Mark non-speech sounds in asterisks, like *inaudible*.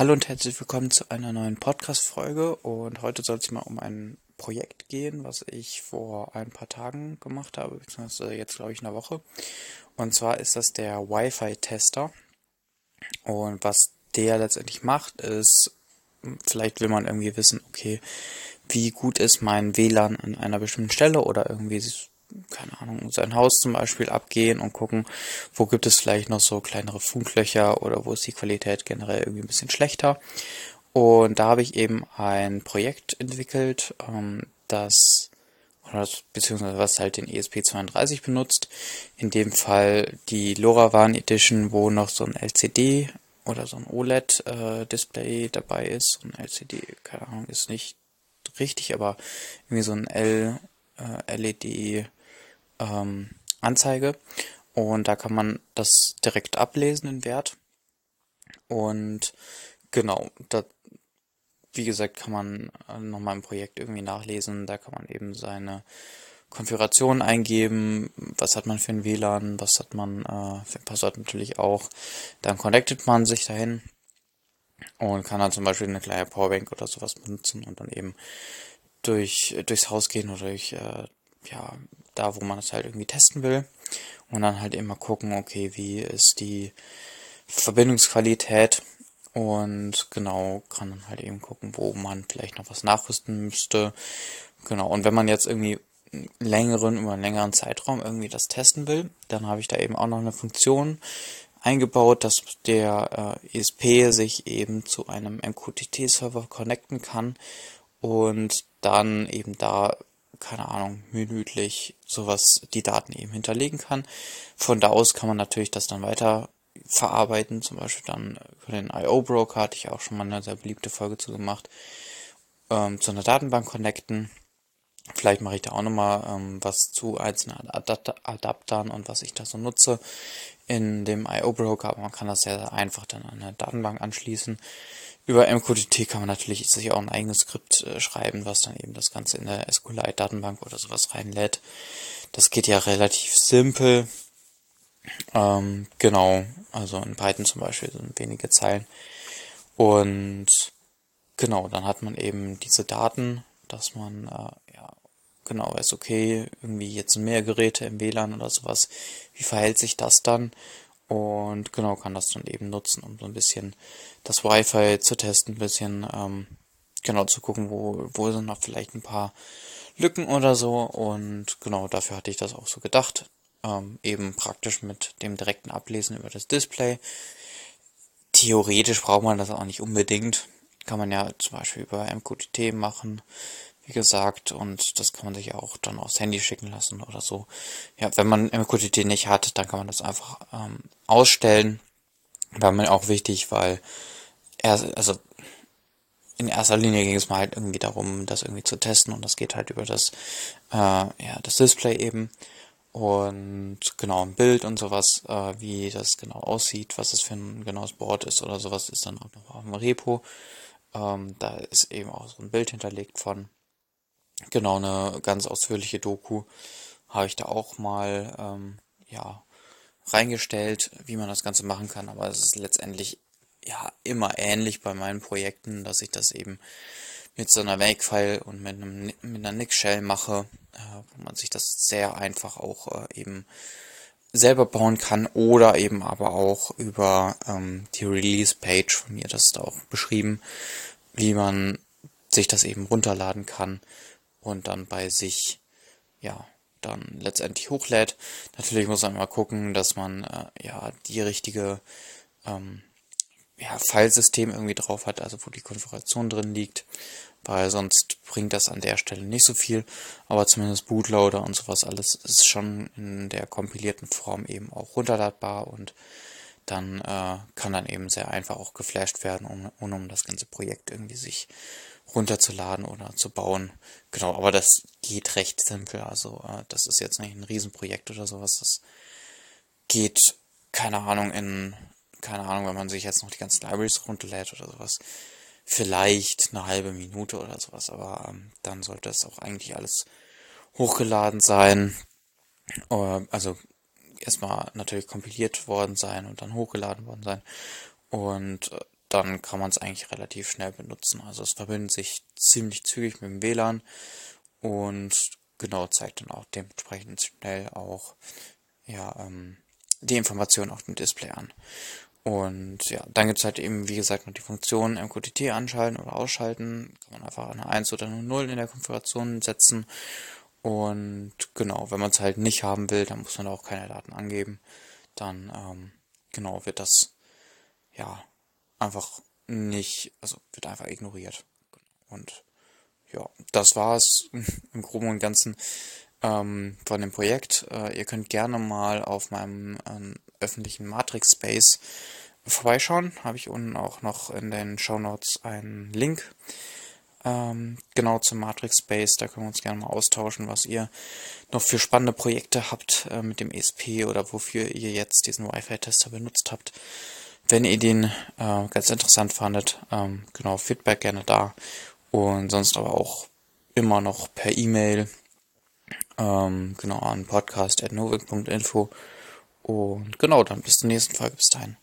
Hallo und herzlich willkommen zu einer neuen Podcast-Folge. Und heute soll es mal um ein Projekt gehen, was ich vor ein paar Tagen gemacht habe, beziehungsweise jetzt glaube ich eine Woche. Und zwar ist das der Wi-Fi-Tester. Und was der letztendlich macht, ist, vielleicht will man irgendwie wissen, okay, wie gut ist mein WLAN an einer bestimmten Stelle oder irgendwie keine Ahnung, sein Haus zum Beispiel abgehen und gucken, wo gibt es vielleicht noch so kleinere Funklöcher oder wo ist die Qualität generell irgendwie ein bisschen schlechter. Und da habe ich eben ein Projekt entwickelt, ähm, das, oder das, beziehungsweise was halt den ESP32 benutzt. In dem Fall die LoRaWAN Edition, wo noch so ein LCD oder so ein OLED-Display äh, dabei ist. ein LCD, keine Ahnung, ist nicht richtig, aber irgendwie so ein L, äh, LED ähm, Anzeige und da kann man das direkt ablesen, den Wert. Und genau, da, wie gesagt, kann man äh, nochmal im Projekt irgendwie nachlesen. Da kann man eben seine Konfiguration eingeben, was hat man für ein WLAN, was hat man äh, für ein Passwort natürlich auch. Dann connectet man sich dahin und kann dann zum Beispiel eine kleine Powerbank oder sowas benutzen und dann eben durch durchs Haus gehen oder durch äh, ja da, wo man es halt irgendwie testen will. Und dann halt immer gucken, okay, wie ist die Verbindungsqualität und genau kann dann halt eben gucken, wo man vielleicht noch was nachrüsten müsste. Genau. Und wenn man jetzt irgendwie längeren, über einen längeren Zeitraum irgendwie das testen will, dann habe ich da eben auch noch eine Funktion eingebaut, dass der äh, ESP sich eben zu einem MQTT-Server connecten kann und dann eben da keine Ahnung, minütlich sowas, die Daten eben hinterlegen kann. Von da aus kann man natürlich das dann weiter verarbeiten, zum Beispiel dann über den IO-Broker, hatte ich auch schon mal eine sehr beliebte Folge zu gemacht, ähm, zu einer Datenbank connecten. Vielleicht mache ich da auch nochmal ähm, was zu einzelnen Adaptern und was ich da so nutze in dem IO-Broker, aber man kann das sehr einfach dann an eine Datenbank anschließen. Über MQTT kann man natürlich sich auch ein eigenes Skript äh, schreiben, was dann eben das Ganze in der SQLite-Datenbank oder sowas reinlädt. Das geht ja relativ simpel. Ähm, genau, also in Python zum Beispiel sind wenige Zeilen. Und genau, dann hat man eben diese Daten, dass man äh, ja genau weiß, okay, irgendwie jetzt mehr Geräte im WLAN oder sowas. Wie verhält sich das dann? Und genau, kann das dann eben nutzen, um so ein bisschen das Wi-Fi zu testen, ein bisschen ähm, genau zu gucken, wo, wo sind noch vielleicht ein paar Lücken oder so. Und genau dafür hatte ich das auch so gedacht. Ähm, eben praktisch mit dem direkten Ablesen über das Display. Theoretisch braucht man das auch nicht unbedingt. Kann man ja zum Beispiel über MQTT machen wie gesagt, und das kann man sich auch dann aufs Handy schicken lassen oder so. Ja, wenn man MQTT nicht hat, dann kann man das einfach ähm, ausstellen. War mir auch wichtig, weil er, also in erster Linie ging es mal halt irgendwie darum, das irgendwie zu testen und das geht halt über das, äh, ja, das Display eben und genau ein Bild und sowas, äh, wie das genau aussieht, was das für ein genaues Board ist oder sowas, ist dann auch noch auf dem Repo. Ähm, da ist eben auch so ein Bild hinterlegt von. Genau, eine ganz ausführliche Doku habe ich da auch mal ähm, ja reingestellt, wie man das Ganze machen kann. Aber es ist letztendlich ja immer ähnlich bei meinen Projekten, dass ich das eben mit so einer Makefile und mit, einem, mit einer Nick-Shell mache, äh, wo man sich das sehr einfach auch äh, eben selber bauen kann oder eben aber auch über ähm, die Release-Page von mir, das ist da auch beschrieben, wie man sich das eben runterladen kann und dann bei sich, ja, dann letztendlich hochlädt. Natürlich muss man mal gucken, dass man äh, ja die richtige ähm, ja, Filesystem irgendwie drauf hat, also wo die Konfiguration drin liegt, weil sonst bringt das an der Stelle nicht so viel, aber zumindest Bootloader und sowas alles ist schon in der kompilierten Form eben auch runterladbar und dann äh, kann dann eben sehr einfach auch geflasht werden, um, um, um das ganze Projekt irgendwie sich runterzuladen oder zu bauen. Genau, aber das geht recht simpel. Also äh, das ist jetzt nicht ein Riesenprojekt oder sowas. Das geht, keine Ahnung, in, keine Ahnung, wenn man sich jetzt noch die ganzen Libraries runterlädt oder sowas, vielleicht eine halbe Minute oder sowas. Aber ähm, dann sollte es auch eigentlich alles hochgeladen sein. Äh, also erstmal natürlich kompiliert worden sein und dann hochgeladen worden sein. Und äh, dann kann man es eigentlich relativ schnell benutzen. Also es verbindet sich ziemlich zügig mit dem WLAN und genau zeigt dann auch dementsprechend schnell auch ja ähm, die Informationen auf dem Display an. Und ja, dann gibt's halt eben, wie gesagt, noch die Funktion MQTT anschalten oder ausschalten. Kann man einfach eine 1 oder eine 0 in der Konfiguration setzen. Und genau, wenn man es halt nicht haben will, dann muss man auch keine Daten angeben. Dann ähm, genau wird das ja einfach nicht, also wird einfach ignoriert. Und ja, das war's *laughs* im Groben und Ganzen ähm, von dem Projekt. Äh, ihr könnt gerne mal auf meinem ähm, öffentlichen Matrix Space vorbeischauen. Habe ich unten auch noch in den Show Notes einen Link ähm, genau zum Matrix Space. Da können wir uns gerne mal austauschen, was ihr noch für spannende Projekte habt äh, mit dem ESP oder wofür ihr jetzt diesen Wi-Fi-Tester benutzt habt. Wenn ihr den äh, ganz interessant fandet, ähm, genau, Feedback gerne da. Und sonst aber auch immer noch per E-Mail, ähm, genau, an podcast.novik.info. Und genau, dann bis zur nächsten Folge. Bis dahin.